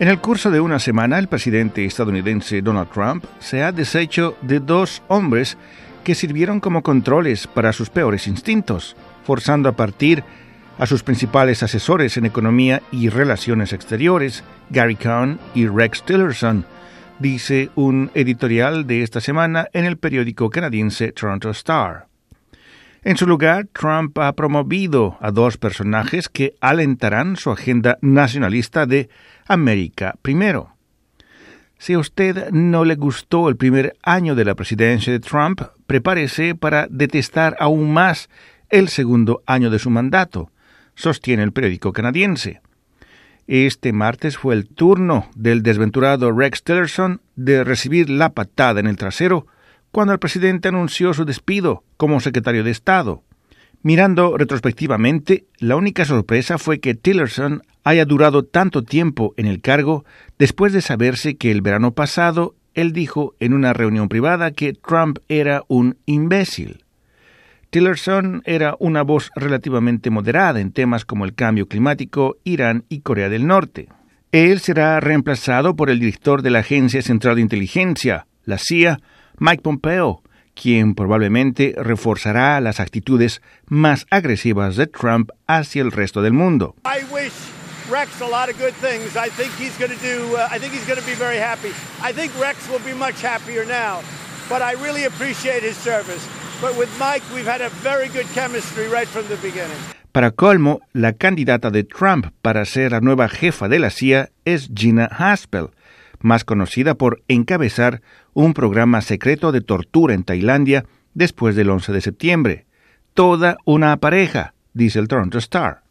En el curso de una semana, el presidente estadounidense Donald Trump se ha deshecho de dos hombres que sirvieron como controles para sus peores instintos, forzando a partir a sus principales asesores en economía y relaciones exteriores, Gary Cohn y Rex Tillerson, dice un editorial de esta semana en el periódico canadiense Toronto Star. En su lugar, Trump ha promovido a dos personajes que alentarán su agenda nacionalista de América primero. Si a usted no le gustó el primer año de la presidencia de Trump, prepárese para detestar aún más el segundo año de su mandato, sostiene el periódico canadiense. Este martes fue el turno del desventurado Rex Tillerson de recibir la patada en el trasero cuando el presidente anunció su despido como secretario de Estado. Mirando retrospectivamente, la única sorpresa fue que Tillerson haya durado tanto tiempo en el cargo después de saberse que el verano pasado él dijo en una reunión privada que Trump era un imbécil. Tillerson era una voz relativamente moderada en temas como el cambio climático, Irán y Corea del Norte. Él será reemplazado por el director de la Agencia Central de Inteligencia, la CIA, Mike Pompeo, quien probablemente reforzará las actitudes más agresivas de Trump hacia el resto del mundo. Rex a lot of good things. I think he's going to do uh, I think he's going to be very happy. I think Rex will be much happier now. But I really appreciate his service. But with Mike we've had a very good chemistry right from the beginning. Para colmo, la candidata de Trump para ser la nueva jefa de la CIA es Gina Haspel, más conocida por encabezar un programa secreto de tortura en Tailandia después del 11 de septiembre. Toda una pareja, dice el Toronto Star.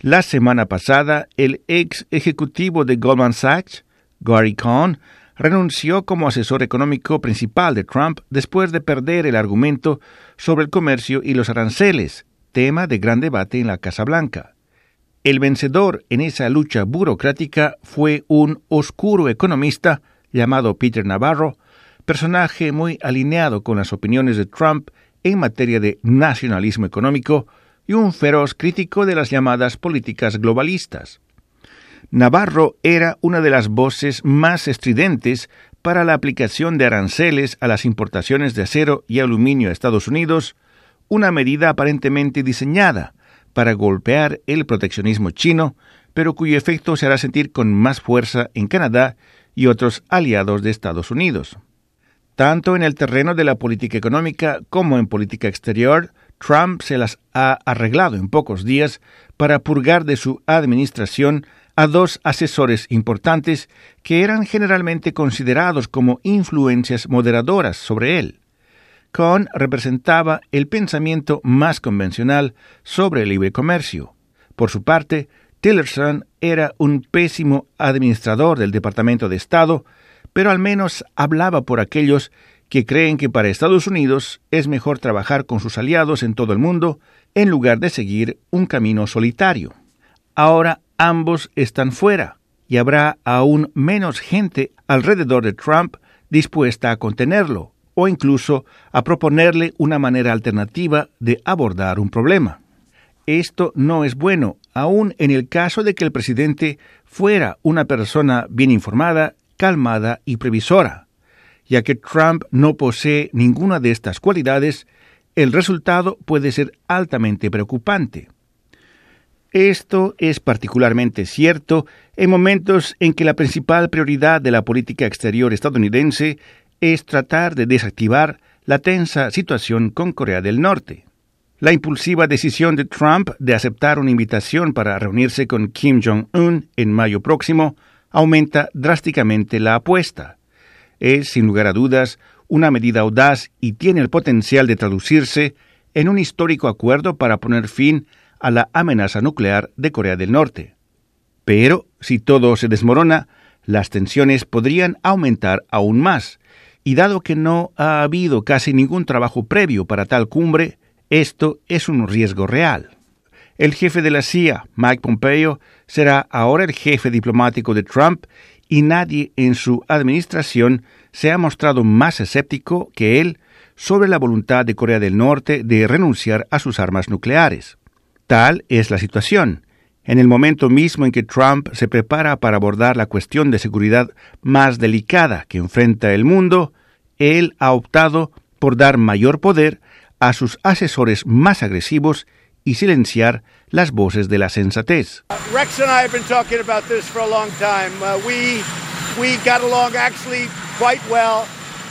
La semana pasada, el ex ejecutivo de Goldman Sachs, Gary Cohn, renunció como asesor económico principal de Trump después de perder el argumento sobre el comercio y los aranceles, tema de gran debate en la Casa Blanca. El vencedor en esa lucha burocrática fue un oscuro economista llamado Peter Navarro, personaje muy alineado con las opiniones de Trump en materia de nacionalismo económico y un feroz crítico de las llamadas políticas globalistas. Navarro era una de las voces más estridentes para la aplicación de aranceles a las importaciones de acero y aluminio a Estados Unidos, una medida aparentemente diseñada para golpear el proteccionismo chino, pero cuyo efecto se hará sentir con más fuerza en Canadá y otros aliados de Estados Unidos. Tanto en el terreno de la política económica como en política exterior, Trump se las ha arreglado en pocos días para purgar de su administración a dos asesores importantes que eran generalmente considerados como influencias moderadoras sobre él. Cohn representaba el pensamiento más convencional sobre el libre comercio. Por su parte, Tillerson era un pésimo administrador del Departamento de Estado pero al menos hablaba por aquellos que creen que para Estados Unidos es mejor trabajar con sus aliados en todo el mundo en lugar de seguir un camino solitario. Ahora ambos están fuera y habrá aún menos gente alrededor de Trump dispuesta a contenerlo o incluso a proponerle una manera alternativa de abordar un problema. Esto no es bueno, aun en el caso de que el presidente fuera una persona bien informada calmada y previsora. Ya que Trump no posee ninguna de estas cualidades, el resultado puede ser altamente preocupante. Esto es particularmente cierto en momentos en que la principal prioridad de la política exterior estadounidense es tratar de desactivar la tensa situación con Corea del Norte. La impulsiva decisión de Trump de aceptar una invitación para reunirse con Kim Jong-un en mayo próximo aumenta drásticamente la apuesta. Es, sin lugar a dudas, una medida audaz y tiene el potencial de traducirse en un histórico acuerdo para poner fin a la amenaza nuclear de Corea del Norte. Pero, si todo se desmorona, las tensiones podrían aumentar aún más, y dado que no ha habido casi ningún trabajo previo para tal cumbre, esto es un riesgo real. El jefe de la CIA, Mike Pompeo, será ahora el jefe diplomático de Trump y nadie en su administración se ha mostrado más escéptico que él sobre la voluntad de Corea del Norte de renunciar a sus armas nucleares. Tal es la situación. En el momento mismo en que Trump se prepara para abordar la cuestión de seguridad más delicada que enfrenta el mundo, él ha optado por dar mayor poder a sus asesores más agresivos y silenciar las voces de la sensatez. Rex and I have been talking about this for a long time. Uh, we we got along actually quite well,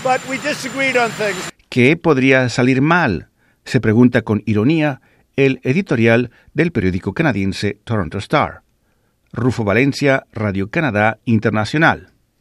but we disagreed on things. ¿Qué podría salir mal? Se pregunta con ironía el editorial del periódico canadiense Toronto Star. Rufo Valencia, Radio Canadá Internacional.